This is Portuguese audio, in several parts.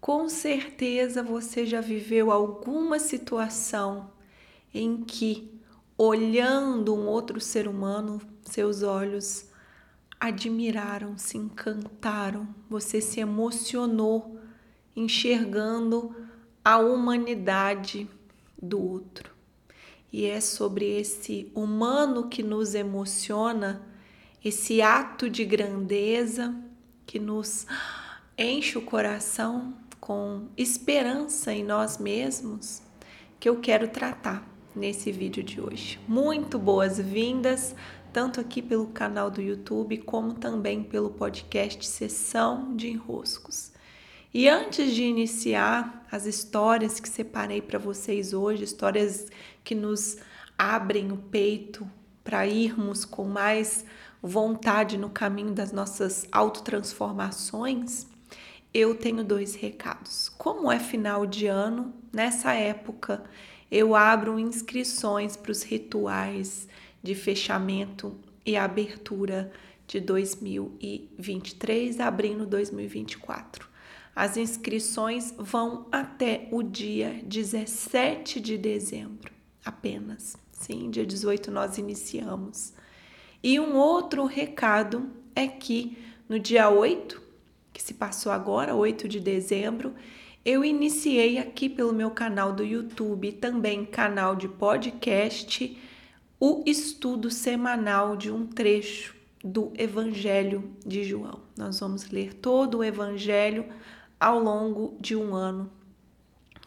Com certeza você já viveu alguma situação em que, olhando um outro ser humano, seus olhos admiraram, se encantaram, você se emocionou enxergando a humanidade do outro. E é sobre esse humano que nos emociona, esse ato de grandeza que nos enche o coração com esperança em nós mesmos, que eu quero tratar nesse vídeo de hoje. Muito boas-vindas, tanto aqui pelo canal do YouTube como também pelo podcast Sessão de Enroscos. E antes de iniciar as histórias que separei para vocês hoje, histórias que nos abrem o peito para irmos com mais vontade no caminho das nossas autotransformações, eu tenho dois recados. Como é final de ano, nessa época eu abro inscrições para os rituais de fechamento e abertura de 2023, abrindo 2024. As inscrições vão até o dia 17 de dezembro, apenas. Sim, dia 18 nós iniciamos. E um outro recado é que no dia 8, que se passou agora, 8 de dezembro, eu iniciei aqui pelo meu canal do YouTube também canal de podcast o estudo semanal de um trecho do Evangelho de João. Nós vamos ler todo o Evangelho ao longo de um ano.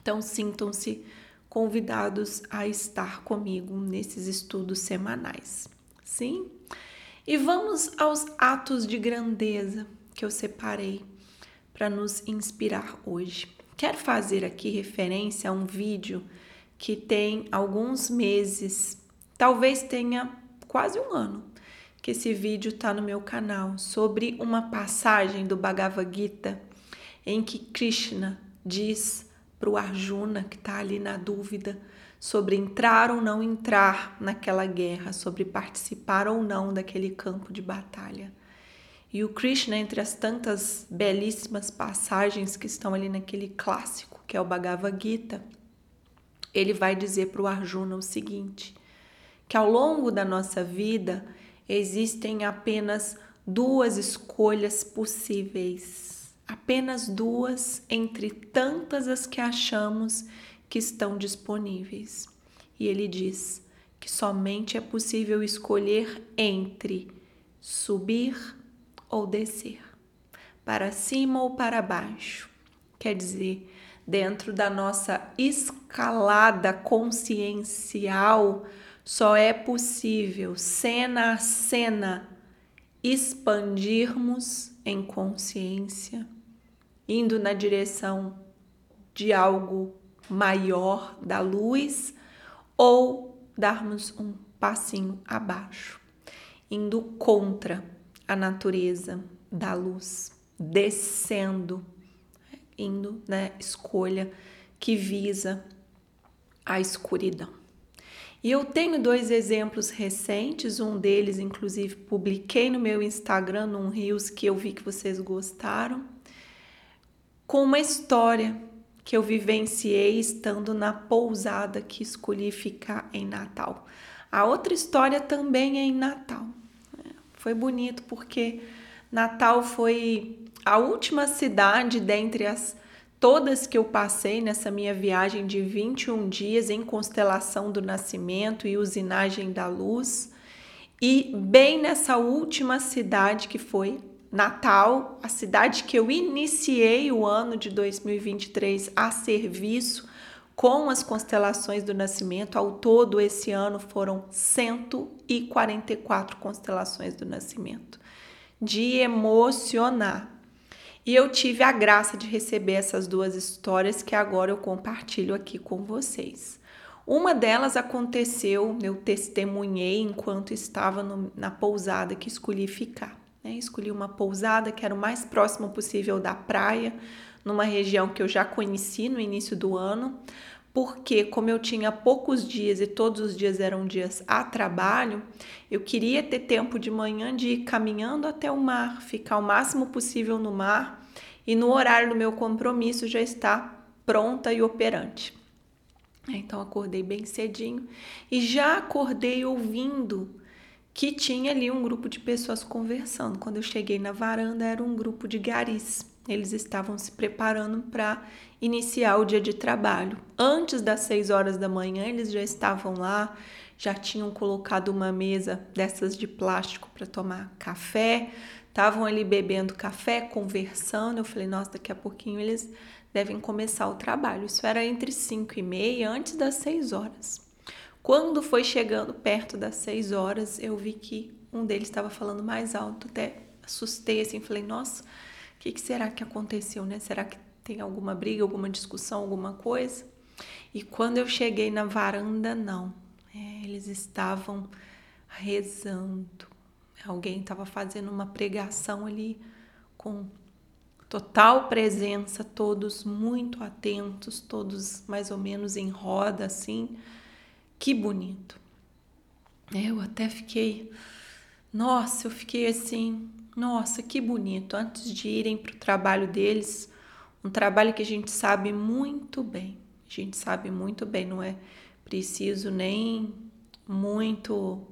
Então, sintam-se convidados a estar comigo nesses estudos semanais. Sim? E vamos aos atos de grandeza que eu separei para nos inspirar hoje. Quero fazer aqui referência a um vídeo que tem alguns meses, talvez tenha quase um ano, que esse vídeo está no meu canal, sobre uma passagem do Bhagavad Gita em que Krishna diz para o Arjuna, que está ali na dúvida, sobre entrar ou não entrar naquela guerra, sobre participar ou não daquele campo de batalha. E o Krishna, entre as tantas belíssimas passagens que estão ali naquele clássico, que é o Bhagavad Gita, ele vai dizer para o Arjuna o seguinte: que ao longo da nossa vida existem apenas duas escolhas possíveis apenas duas entre tantas as que achamos que estão disponíveis. E ele diz que somente é possível escolher entre subir ou descer, para cima ou para baixo. Quer dizer, dentro da nossa escalada consciencial, só é possível, cena a cena, expandirmos em consciência indo na direção de algo maior da luz ou darmos um passinho abaixo, indo contra a natureza da luz, descendo, indo né, escolha que visa a escuridão. E eu tenho dois exemplos recentes, um deles, inclusive, publiquei no meu Instagram, num Rios que eu vi que vocês gostaram com uma história que eu vivenciei estando na pousada que escolhi ficar em Natal. A outra história também é em Natal. Foi bonito porque Natal foi a última cidade dentre as todas que eu passei nessa minha viagem de 21 dias em constelação do nascimento e usinagem da luz. E bem nessa última cidade que foi Natal, a cidade que eu iniciei o ano de 2023 a serviço com as constelações do nascimento. Ao todo, esse ano foram 144 constelações do nascimento. De emocionar. E eu tive a graça de receber essas duas histórias que agora eu compartilho aqui com vocês. Uma delas aconteceu, eu testemunhei enquanto estava no, na pousada que escolhi ficar. Né? Escolhi uma pousada que era o mais próximo possível da praia, numa região que eu já conheci no início do ano, porque como eu tinha poucos dias e todos os dias eram dias a trabalho, eu queria ter tempo de manhã de ir caminhando até o mar, ficar o máximo possível no mar e no horário do meu compromisso já está pronta e operante. Então acordei bem cedinho e já acordei ouvindo que tinha ali um grupo de pessoas conversando. Quando eu cheguei na varanda, era um grupo de garis. Eles estavam se preparando para iniciar o dia de trabalho. Antes das 6 horas da manhã, eles já estavam lá, já tinham colocado uma mesa dessas de plástico para tomar café, estavam ali bebendo café, conversando. Eu falei, nossa, daqui a pouquinho eles devem começar o trabalho. Isso era entre 5 e meia, antes das 6 horas. Quando foi chegando perto das 6 horas, eu vi que um deles estava falando mais alto, até assustei assim, falei, nossa, que, que será que aconteceu, né? Será que tem alguma briga, alguma discussão, alguma coisa? E quando eu cheguei na varanda, não. É, eles estavam rezando. Alguém estava fazendo uma pregação ali com total presença, todos muito atentos, todos mais ou menos em roda assim. Que bonito. Eu até fiquei, nossa, eu fiquei assim, nossa, que bonito. Antes de irem para o trabalho deles, um trabalho que a gente sabe muito bem, a gente sabe muito bem, não é preciso nem muito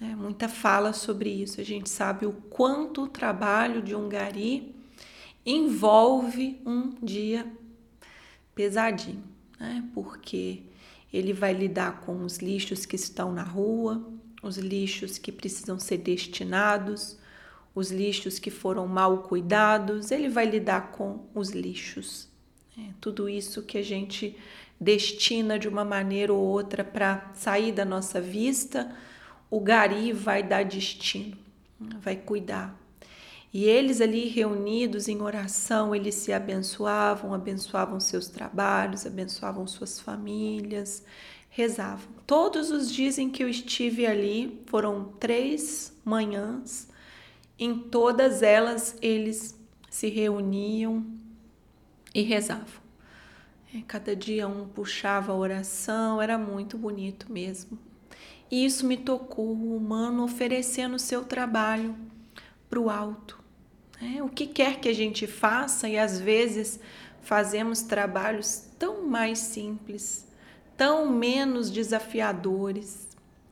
é, muita fala sobre isso. A gente sabe o quanto o trabalho de um gari envolve um dia pesadinho, né? Porque ele vai lidar com os lixos que estão na rua, os lixos que precisam ser destinados, os lixos que foram mal cuidados, ele vai lidar com os lixos. É, tudo isso que a gente destina de uma maneira ou outra para sair da nossa vista, o gari vai dar destino, vai cuidar. E eles ali reunidos em oração, eles se abençoavam, abençoavam seus trabalhos, abençoavam suas famílias, rezavam. Todos os dias em que eu estive ali, foram três manhãs, em todas elas eles se reuniam e rezavam. É, cada dia um puxava a oração, era muito bonito mesmo. E isso me tocou, o humano oferecendo seu trabalho para o alto, né? O que quer que a gente faça, e às vezes fazemos trabalhos tão mais simples, tão menos desafiadores.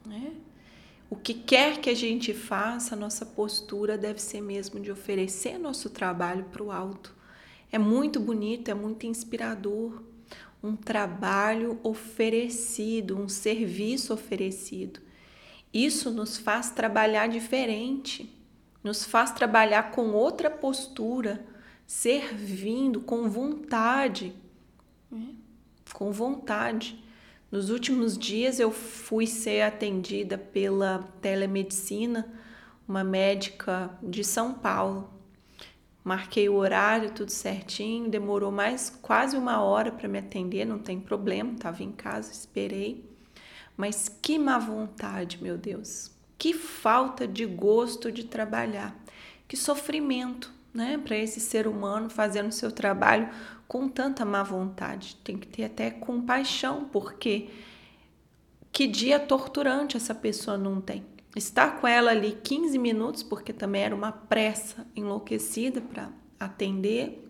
Né? O que quer que a gente faça, nossa postura deve ser mesmo de oferecer nosso trabalho para o alto. É muito bonito, é muito inspirador. Um trabalho oferecido, um serviço oferecido. Isso nos faz trabalhar diferente nos faz trabalhar com outra postura, servindo com vontade. Né? Com vontade. Nos últimos dias eu fui ser atendida pela telemedicina, uma médica de São Paulo. Marquei o horário, tudo certinho, demorou mais quase uma hora para me atender, não tem problema, estava em casa, esperei. Mas que má vontade, meu Deus. Que falta de gosto de trabalhar, que sofrimento, né, para esse ser humano fazendo seu trabalho com tanta má vontade. Tem que ter até compaixão, porque que dia torturante essa pessoa não tem. Estar com ela ali 15 minutos, porque também era uma pressa enlouquecida para atender,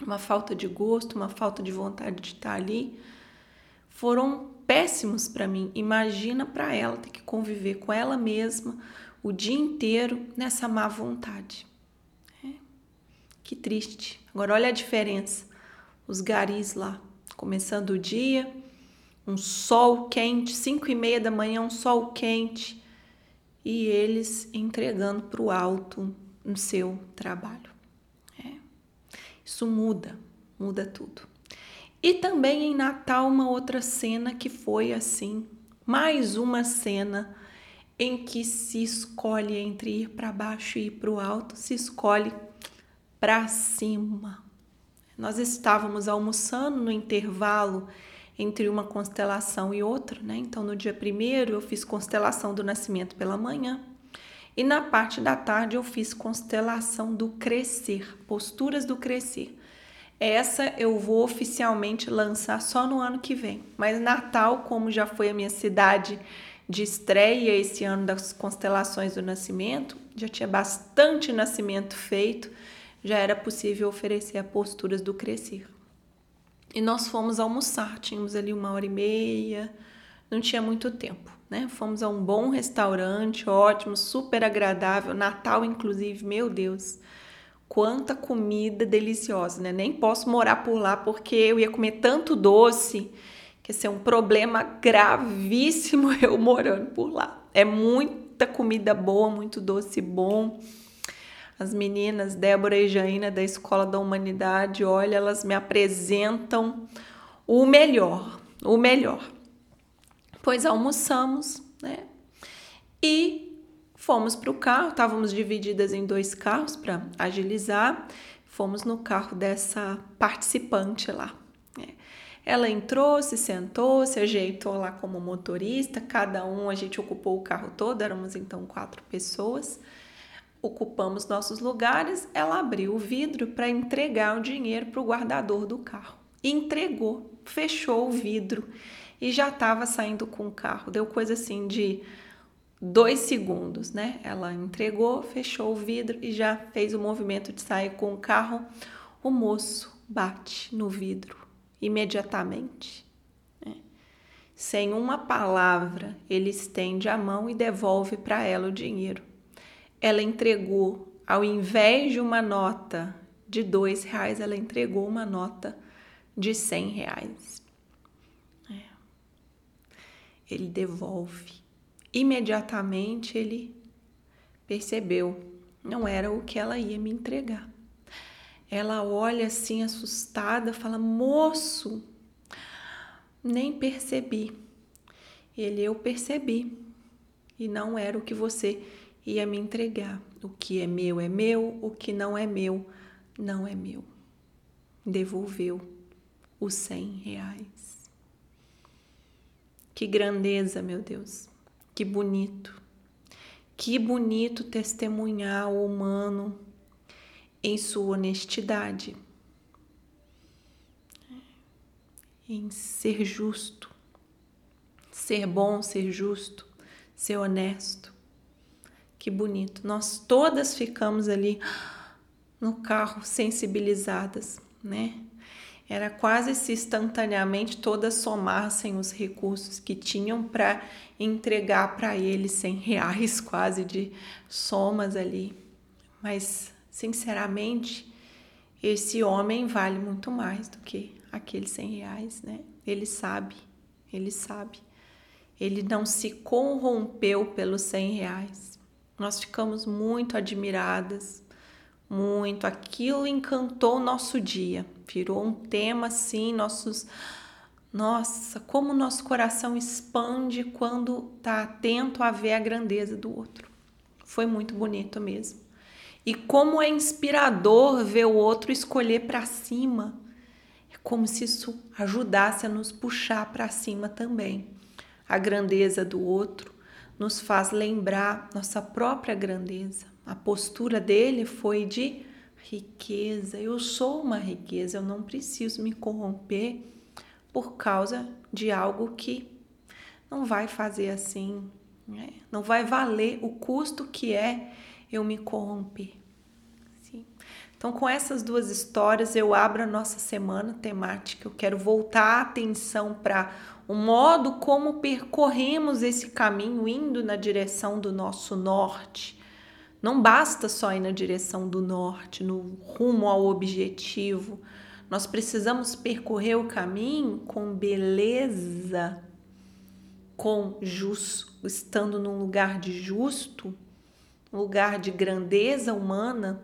uma falta de gosto, uma falta de vontade de estar ali, foram péssimos para mim. Imagina para ela ter que conviver com ela mesma o dia inteiro nessa má vontade. É. Que triste. Agora olha a diferença. Os garis lá, começando o dia, um sol quente, cinco e meia da manhã, um sol quente, e eles entregando para o alto no seu trabalho. É. Isso muda, muda tudo. E também em Natal, uma outra cena que foi assim, mais uma cena em que se escolhe entre ir para baixo e ir para o alto, se escolhe para cima. Nós estávamos almoçando no intervalo entre uma constelação e outra, né? Então, no dia primeiro eu fiz constelação do nascimento pela manhã e na parte da tarde eu fiz constelação do crescer, posturas do crescer. Essa eu vou oficialmente lançar só no ano que vem. Mas Natal, como já foi a minha cidade de estreia esse ano das constelações do nascimento, já tinha bastante nascimento feito. Já era possível oferecer a posturas do crescer. E nós fomos almoçar, tínhamos ali uma hora e meia, não tinha muito tempo, né? Fomos a um bom restaurante, ótimo, super agradável, Natal inclusive, meu Deus, quanta comida deliciosa, né? Nem posso morar por lá porque eu ia comer tanto doce que ia ser um problema gravíssimo eu morando por lá. É muita comida boa, muito doce bom as meninas Débora e Jaina da Escola da Humanidade, olha, elas me apresentam o melhor, o melhor. Pois almoçamos, né? E fomos para o carro, estávamos divididas em dois carros para agilizar. Fomos no carro dessa participante lá. Né? Ela entrou, se sentou, se ajeitou lá como motorista, cada um, a gente ocupou o carro todo, éramos então quatro pessoas ocupamos nossos lugares, ela abriu o vidro para entregar o dinheiro para o guardador do carro. Entregou, fechou o vidro e já estava saindo com o carro. Deu coisa assim de dois segundos, né? Ela entregou, fechou o vidro e já fez o movimento de sair com o carro. O moço bate no vidro imediatamente. Né? Sem uma palavra, ele estende a mão e devolve para ela o dinheiro ela entregou, ao invés de uma nota de dois reais, ela entregou uma nota de cem reais. É. Ele devolve. Imediatamente ele percebeu, não era o que ela ia me entregar. Ela olha assim assustada, fala: Moço, nem percebi. Ele, eu percebi. E não era o que você ia me entregar. O que é meu é meu, o que não é meu não é meu. Devolveu os cem reais. Que grandeza, meu Deus. Que bonito. Que bonito testemunhar o humano em sua honestidade, em ser justo, ser bom, ser justo, ser honesto. Que bonito. Nós todas ficamos ali no carro sensibilizadas, né? Era quase se instantaneamente todas somassem os recursos que tinham para entregar para ele 100 reais quase de somas ali. Mas, sinceramente, esse homem vale muito mais do que aqueles 100 reais, né? Ele sabe, ele sabe. Ele não se corrompeu pelos 100 reais. Nós ficamos muito admiradas, muito. Aquilo encantou o nosso dia, virou um tema assim, nossos. Nossa, como nosso coração expande quando está atento a ver a grandeza do outro. Foi muito bonito mesmo. E como é inspirador ver o outro escolher para cima. É como se isso ajudasse a nos puxar para cima também. A grandeza do outro, nos faz lembrar nossa própria grandeza. A postura dele foi de riqueza. Eu sou uma riqueza, eu não preciso me corromper por causa de algo que não vai fazer assim, né? não vai valer o custo que é eu me corromper. Sim. Então, com essas duas histórias, eu abro a nossa semana temática. Eu quero voltar a atenção para o modo como percorremos esse caminho indo na direção do nosso norte. Não basta só ir na direção do norte, no rumo ao objetivo. Nós precisamos percorrer o caminho com beleza, com justo, estando num lugar de justo, lugar de grandeza humana,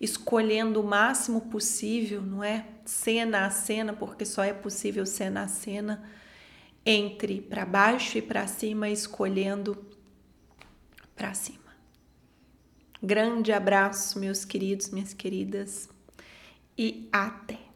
escolhendo o máximo possível, não é? Cena a cena, porque só é possível cena a cena entre para baixo e para cima, escolhendo para cima. Grande abraço, meus queridos, minhas queridas, e até!